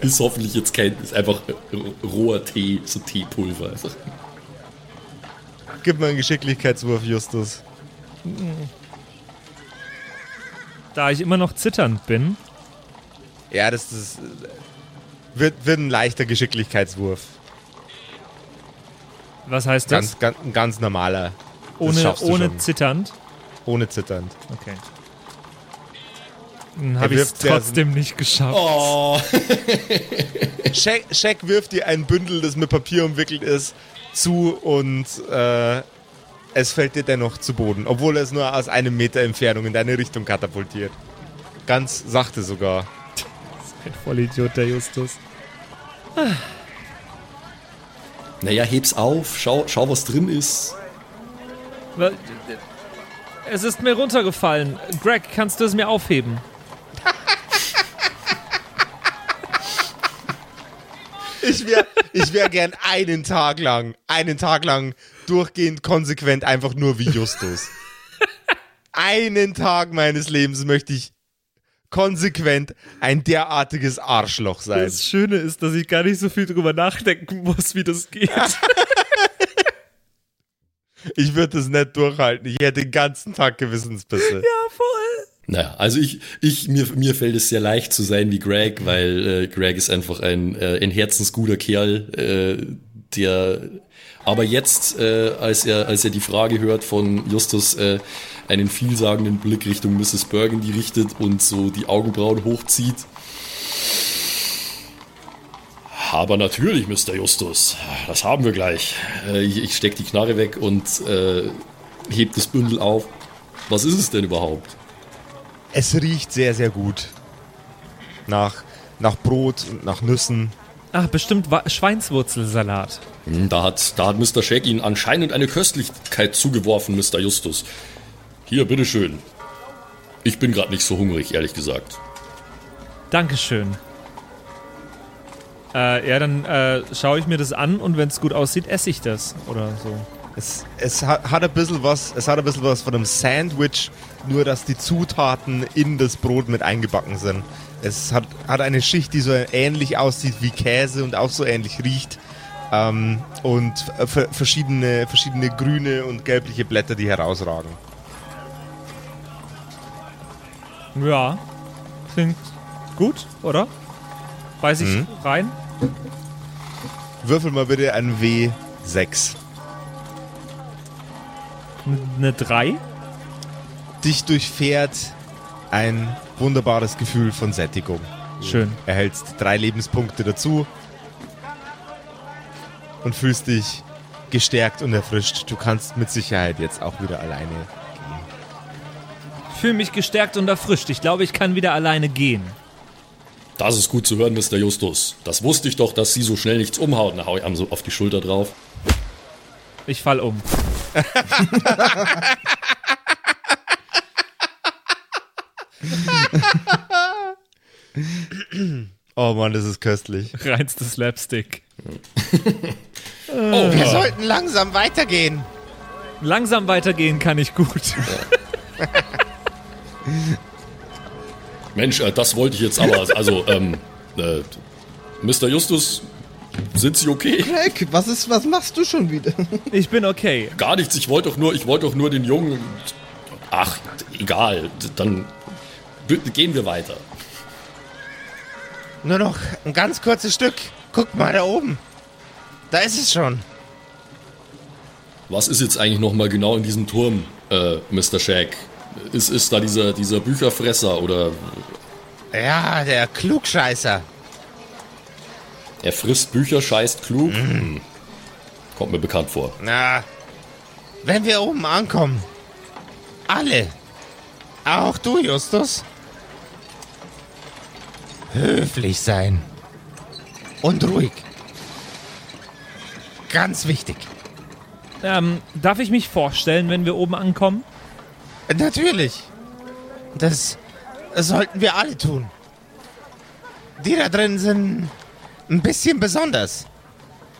Ist hoffentlich jetzt kein, ist einfach roher Tee, so Teepulver. Also, Gib mir einen Geschicklichkeitswurf, Justus. Da ich immer noch zitternd bin, Ja, das ist, wird, wird ein leichter Geschicklichkeitswurf. was heißt das? Ganz, ganz, ein ganz normaler. Das ohne ohne schon. zitternd. Ohne zitternd. Okay. Dann habe ich es trotzdem nicht geschafft. oh, Scheck, Scheck wirft dir ein Bündel, das mit Papier umwickelt ist, zu und äh, es fällt dir dennoch zu Boden, obwohl es nur aus einem Meter Entfernung in deine Richtung katapultiert. Ganz sachte sogar. Ein Vollidiot, der Justus. Naja, heb's auf, schau, schau, was drin ist. Es ist mir runtergefallen. Greg, kannst du es mir aufheben? Ich wäre ich wär gern einen Tag lang, einen Tag lang durchgehend konsequent einfach nur wie Justus. einen Tag meines Lebens möchte ich konsequent ein derartiges Arschloch sein. Das Schöne ist, dass ich gar nicht so viel drüber nachdenken muss, wie das geht. ich würde das nicht durchhalten. Ich hätte den ganzen Tag Gewissensbisse. ja, voll. Naja, also ich, ich mir, mir fällt es sehr leicht zu sein wie Greg, weil äh, Greg ist einfach ein, äh, ein herzensguter Kerl, äh, der aber jetzt, äh, als er als er die Frage hört von Justus, äh, einen vielsagenden Blick Richtung Mrs. Burgundy richtet und so die Augenbrauen hochzieht. Aber natürlich, Mr. Justus, das haben wir gleich. Äh, ich ich stecke die Knarre weg und äh, heb das Bündel auf. Was ist es denn überhaupt? Es riecht sehr, sehr gut. Nach, nach Brot und nach Nüssen. Ach, bestimmt Wa- Schweinswurzelsalat. Hm, Da hat, da hat Mr. Shag Ihnen anscheinend eine Köstlichkeit zugeworfen, Mr. Justus. Hier, bitteschön. Ich bin gerade nicht so hungrig, ehrlich gesagt. Dankeschön. Äh, ja, dann äh, schaue ich mir das an und wenn es gut aussieht, esse ich das oder so. Es, es hat, hat ein bisschen was, es hat ein bisschen was von einem Sandwich, nur dass die Zutaten in das Brot mit eingebacken sind. Es hat, hat eine Schicht, die so ähnlich aussieht wie Käse und auch so ähnlich riecht. Ähm, und f- verschiedene, verschiedene grüne und gelbliche Blätter, die herausragen. Ja, klingt gut, oder? Weiß ich Mhm. rein? Würfel mal bitte ein W6. Eine 3? Dich durchfährt ein wunderbares Gefühl von Sättigung. Schön. erhältst drei Lebenspunkte dazu und fühlst dich gestärkt und erfrischt. Du kannst mit Sicherheit jetzt auch wieder alleine gehen. Fühle mich gestärkt und erfrischt. Ich glaube, ich kann wieder alleine gehen. Das ist gut zu hören, Mr. Justus. Das wusste ich doch, dass Sie so schnell nichts umhauen. Da hau ich einem so auf die Schulter drauf. Ich fall um. Oh Mann, das ist köstlich. Reinstes Slapstick. Oh, Wir sollten langsam weitergehen. Langsam weitergehen kann ich gut. Mensch, äh, das wollte ich jetzt aber. Also, ähm, äh, Mr. Justus, sind Sie okay? Greg, was ist, was machst du schon wieder? Ich bin okay. Gar nichts. Ich wollte doch nur, ich wollte doch nur den Jungen. Ach, egal. Dann gehen wir weiter. Nur noch ein ganz kurzes Stück. Guck mal da oben. Da ist es schon. Was ist jetzt eigentlich noch mal genau in diesem Turm, äh, Mr. Shag? Ist, ist da dieser, dieser Bücherfresser oder Ja, der Klugscheißer. er frisst Bücher, scheißt klug? Hm. Kommt mir bekannt vor. Na, wenn wir oben ankommen. Alle. Auch du, Justus. Höflich sein. Und ruhig. Ganz wichtig. Ähm, darf ich mich vorstellen, wenn wir oben ankommen? Natürlich. Das sollten wir alle tun. Die da drin sind ein bisschen besonders.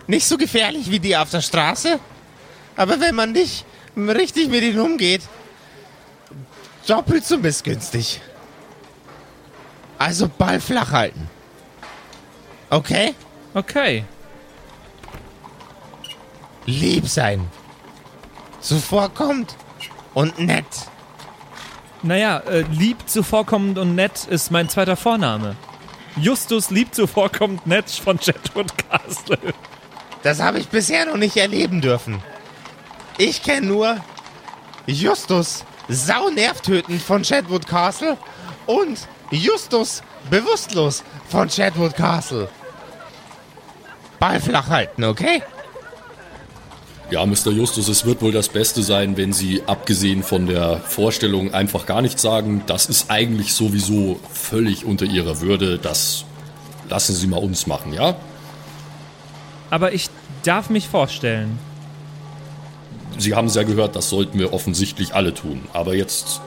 Nicht so gefährlich wie die auf der Straße, aber wenn man nicht richtig mit ihnen umgeht, doppelt so missgünstig. Also Ball flach halten. Okay? Okay. Lieb sein. Zuvorkommt und nett. Naja, äh, lieb, zuvorkommend und nett ist mein zweiter Vorname. Justus lieb, zuvorkommend nett von Jetwood Castle. Das habe ich bisher noch nicht erleben dürfen. Ich kenne nur Justus Sau nervtötend von Chadwood Castle und Justus bewusstlos von Chadwood Castle. Ball flach halten, okay? Ja, Mr. Justus, es wird wohl das Beste sein, wenn Sie, abgesehen von der Vorstellung, einfach gar nichts sagen. Das ist eigentlich sowieso völlig unter Ihrer Würde. Das lassen Sie mal uns machen, ja? aber ich darf mich vorstellen. Sie haben es ja gehört, das sollten wir offensichtlich alle tun. Aber jetzt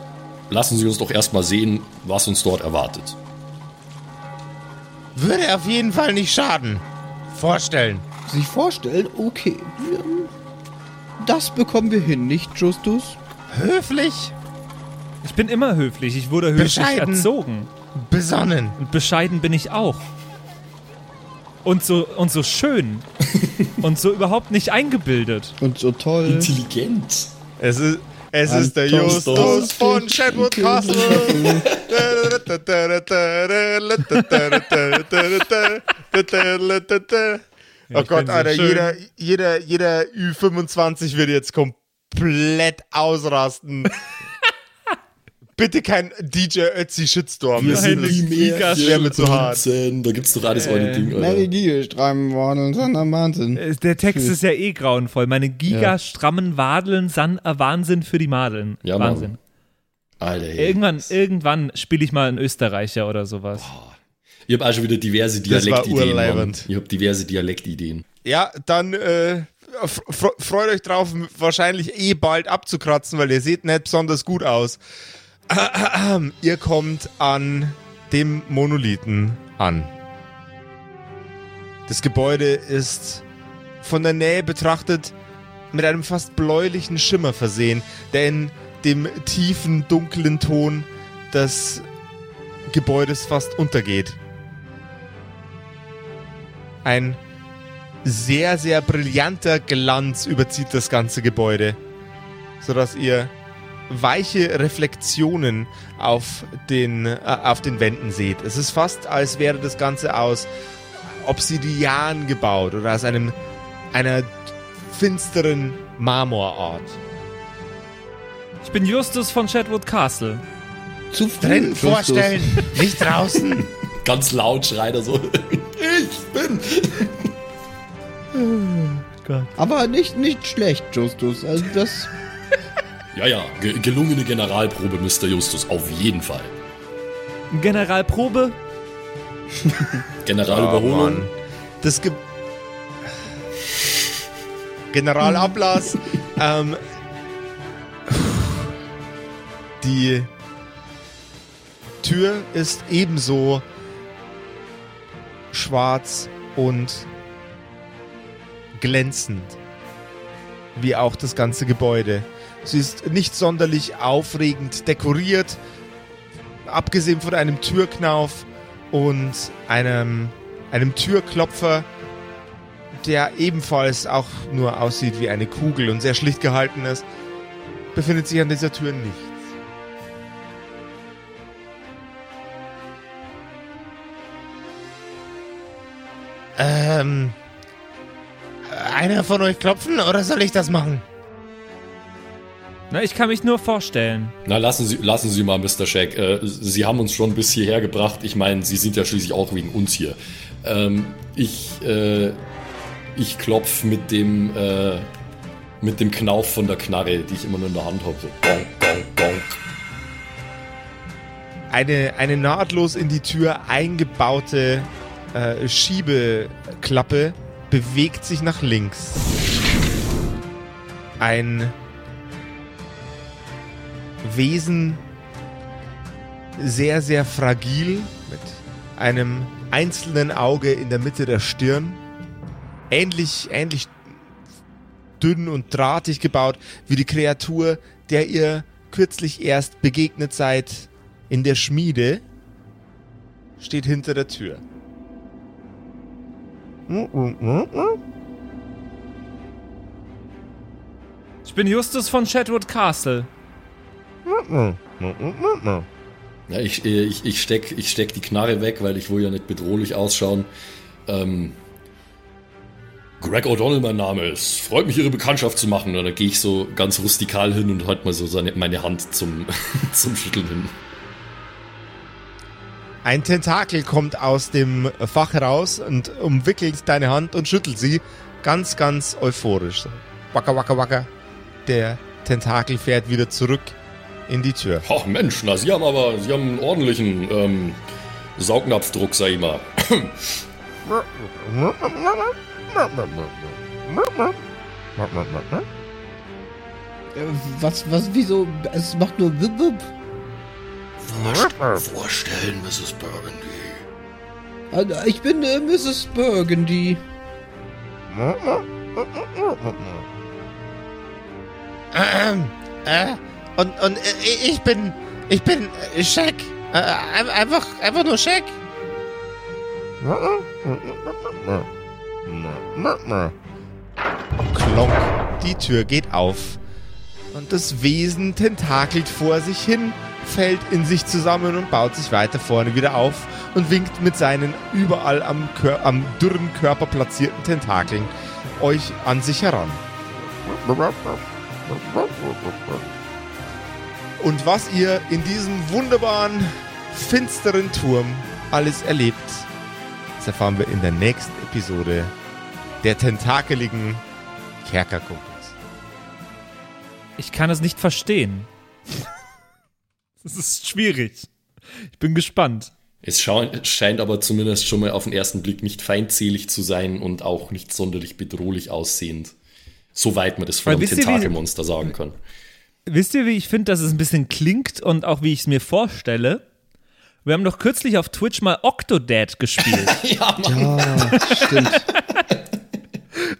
lassen Sie uns doch erstmal sehen, was uns dort erwartet. Würde auf jeden Fall nicht schaden. Vorstellen. Sich vorstellen, okay. Das bekommen wir hin, nicht Justus? Höflich, Ich bin immer höflich. Ich wurde höflich Bescheiden. erzogen. besonnen. Und bescheiden bin ich auch. Und so, und so schön. und so überhaupt nicht eingebildet. Und so toll. Intelligent. Es ist, es ist der Justus von Chicken. Castle. Oh Gott, so Alter, jeder, jeder, jeder Ü25 wird jetzt komplett ausrasten. Bitte kein DJ Ötzi Shitstorm. Wir Das sind die Giga- wär mir zu hart. Da gibt's doch alles Äh, eine Ding, Meine Alter. Gigelstreiben waren so ein Wahnsinn. Äh, Der Text ist ja eh grauenvoll. Meine gigastrammen Wadeln, san äh, Wahnsinn für die Madeln. Ja, Mann. Wahnsinn. Alter, ey. Irgendwann, irgendwann spiele ich mal einen Österreicher oder sowas. Ich habe auch schon wieder diverse Dialektideen. Ich habe diverse Dialektideen. Ja, dann äh, freut euch drauf, wahrscheinlich eh bald abzukratzen, weil ihr seht nicht besonders gut aus. Ihr kommt an dem Monolithen an. Das Gebäude ist von der Nähe betrachtet mit einem fast bläulichen Schimmer versehen, der in dem tiefen, dunklen Ton des Gebäudes fast untergeht. Ein sehr, sehr brillanter Glanz überzieht das ganze Gebäude, sodass ihr weiche Reflexionen auf den, äh, auf den Wänden seht. Es ist fast, als wäre das Ganze aus Obsidian gebaut oder aus einem, einer finsteren Marmorart. Ich bin Justus von Chatwood Castle. Zu Justus. vorstellen, nicht draußen. Ganz laut schreit er so. ich bin. Aber nicht, nicht schlecht, Justus. Also das. Ja, ja, ge gelungene Generalprobe, Mr. Justus, auf jeden Fall. Generalprobe. Generalüberholung. Oh, Mann. Das gibt Generalablass. ähm, die Tür ist ebenso schwarz und glänzend wie auch das ganze Gebäude. Sie ist nicht sonderlich aufregend dekoriert, abgesehen von einem Türknauf und einem, einem Türklopfer, der ebenfalls auch nur aussieht wie eine Kugel und sehr schlicht gehalten ist, befindet sich an dieser Tür nichts. Ähm, einer von euch klopfen oder soll ich das machen? Na, ich kann mich nur vorstellen. Na, lassen Sie, lassen Sie mal, Mr. Shack. Äh, Sie haben uns schon bis hierher gebracht. Ich meine, Sie sind ja schließlich auch wegen uns hier. Ähm, ich, äh, ich klopf mit dem, äh, mit dem Knauf von der Knarre, die ich immer nur in der Hand habe. So, bonk, bonk, bonk. eine, eine nahtlos in die Tür eingebaute äh, Schiebeklappe bewegt sich nach links. Ein Wesen sehr, sehr fragil mit einem einzelnen Auge in der Mitte der Stirn. Ähnlich, ähnlich dünn und drahtig gebaut wie die Kreatur, der ihr kürzlich erst begegnet seid in der Schmiede, steht hinter der Tür. Ich bin Justus von Chatwood Castle. Ja, ich, äh, ich, ich, steck, ich steck die Knarre weg, weil ich will ja nicht bedrohlich ausschauen. Ähm, Greg O'Donnell, mein Name ist. Freut mich, Ihre Bekanntschaft zu machen. Dann gehe ich so ganz rustikal hin und halt mal so seine, meine Hand zum, zum Schütteln hin. Ein Tentakel kommt aus dem Fach raus und umwickelt deine Hand und schüttelt sie ganz, ganz euphorisch. Wacker, wacker, wacker. Der Tentakel fährt wieder zurück in die Tür. Ach Mensch, na, Sie haben aber, Sie haben einen ordentlichen ähm, Saugnapfdruck, sag ich mal. Äh, Was, was, wieso? Es macht nur wup, wup. Vorstellen, Mrs. Burgundy. Äh, Ich bin äh, Mrs. Burgundy. Ähm, äh, und, und äh, ich bin, ich bin äh, Shaq. Äh, ein- einfach, einfach nur Shaq. Klonk, die Tür geht auf. Und das Wesen tentakelt vor sich hin, fällt in sich zusammen und baut sich weiter vorne wieder auf und winkt mit seinen überall am, Kör am dürren Körper platzierten Tentakeln euch an sich heran. Und was ihr in diesem wunderbaren, finsteren Turm alles erlebt, das erfahren wir in der nächsten Episode der tentakeligen Kerkerkumpels. Ich kann es nicht verstehen. Das ist schwierig. Ich bin gespannt. Es scheint aber zumindest schon mal auf den ersten Blick nicht feindselig zu sein und auch nicht sonderlich bedrohlich aussehend. Soweit man das von Weil einem Tentakelmonster sagen kann. Wisst ihr, wie ich finde, dass es ein bisschen klingt und auch wie ich es mir vorstelle? Wir haben doch kürzlich auf Twitch mal Octodad gespielt. Ja, Mann. Ja, stimmt.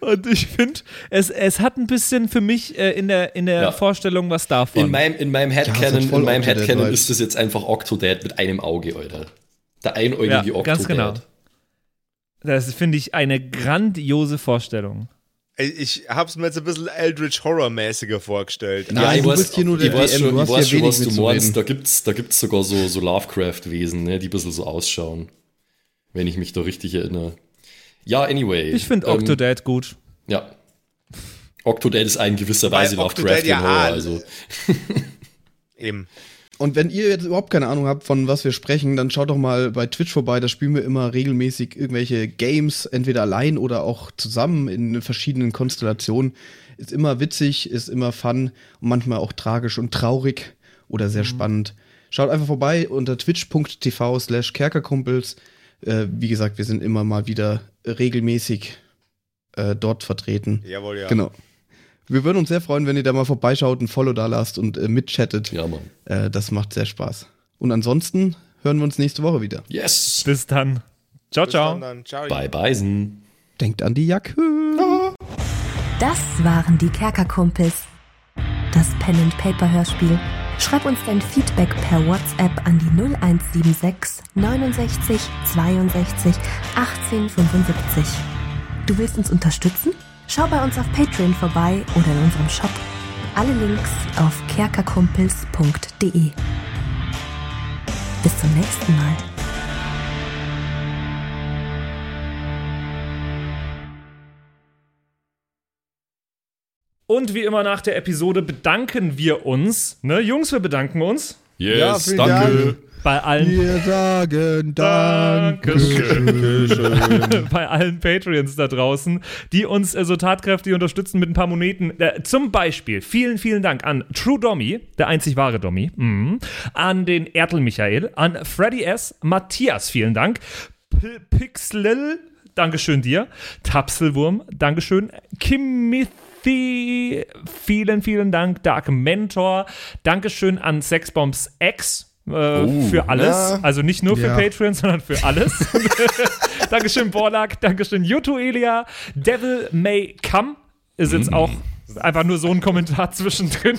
und ich finde, es, es hat ein bisschen für mich äh, in der, in der Ja. Vorstellung was davon. In meinem, in meinem Ja, Headcanon, voll in meinem Headcanon ist das jetzt einfach Octodad mit einem Auge, Alter. Der einäugige Ja, Octodad. ganz genau. das finde ich eine grandiose Vorstellung. Ich hab's mir jetzt ein bisschen Eldritch Horror-mäßiger vorgestellt. Nein, ich du weiß- bist hier nur der ich weiß DM, schon, du weiß hier schon, was du meinst. Da gibt's, da gibt's sogar so, so Lovecraft-Wesen, ne, die ein bisschen so ausschauen. Wenn ich mich da richtig erinnere. Ja, anyway. Ich finde ähm, Octodad gut. Ja. Octodad ist ein gewisser Weil Weise Octodad Lovecraftian ja Horror, also. Eben. Und wenn ihr jetzt überhaupt keine Ahnung habt, von was wir sprechen, dann schaut doch mal bei Twitch vorbei. Da spielen wir immer regelmäßig irgendwelche Games, entweder allein oder auch zusammen in verschiedenen Konstellationen. Ist immer witzig, ist immer fun und manchmal auch tragisch und traurig oder sehr spannend. Schaut einfach vorbei unter twitch.tv slash kerkerkumpels. Äh, wie gesagt, wir sind immer mal wieder regelmäßig äh, dort vertreten. Jawohl, ja. Genau. Wir würden uns sehr freuen, wenn ihr da mal vorbeischaut, ein Follow da lasst und äh, mitchattet. Ja, Mann. Äh, das macht sehr Spaß. Und ansonsten hören wir uns nächste Woche wieder. Yes. Bis dann. Ciao, Bis ciao. dann, dann. Ciao. Bye, Beisen. Denkt an die Jacke. Das waren die Kerkerkumpels. Das Pen and Paper Hörspiel. Schreib uns dein Feedback per WhatsApp an die 0176 69 62 18 75. Du willst uns unterstützen? Schau bei uns auf Patreon vorbei oder in unserem Shop. Alle Links auf kerkerkumpels.de. Bis zum nächsten Mal. Und wie immer nach der Episode bedanken wir uns. Ne, Jungs, wir bedanken uns Yes, vielen danke. Bei allen Wir sagen Dankeschön. bei allen Patreons da draußen, die uns äh, so tatkräftig unterstützen mit ein paar Moneten. Äh, zum Beispiel vielen, vielen Dank an True Dommy, der einzig wahre Dommy, mhm. an den Ertel Michael, an Freddy S., Matthias, vielen Dank, P Pixlil, Dankeschön dir, Tapselwurm, Dankeschön, Kimithy, vielen, vielen Dank, Dark Mentor, Dankeschön an Sexbombs X. Äh, für alles, ja. also nicht nur für Ja. Patreon, sondern für alles. Dankeschön, Borlak. Dankeschön, Yuto Elia. Devil May Come ist jetzt auch einfach nur so ein Kommentar zwischendrin.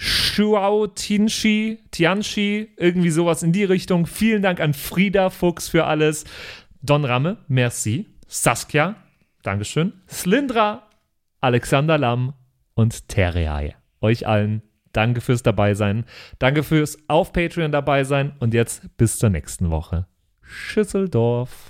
Shuao Tianchi, Tianchi, irgendwie sowas in die Richtung. Vielen Dank an Frieda Fuchs für alles. Don Ramme, merci. Saskia, Dankeschön. Slindra, Alexander Lamm und Terreae. Euch allen danke fürs Dabeisein. Danke fürs auf Patreon dabei sein. Und jetzt bis zur nächsten Woche. Schüsseldorf.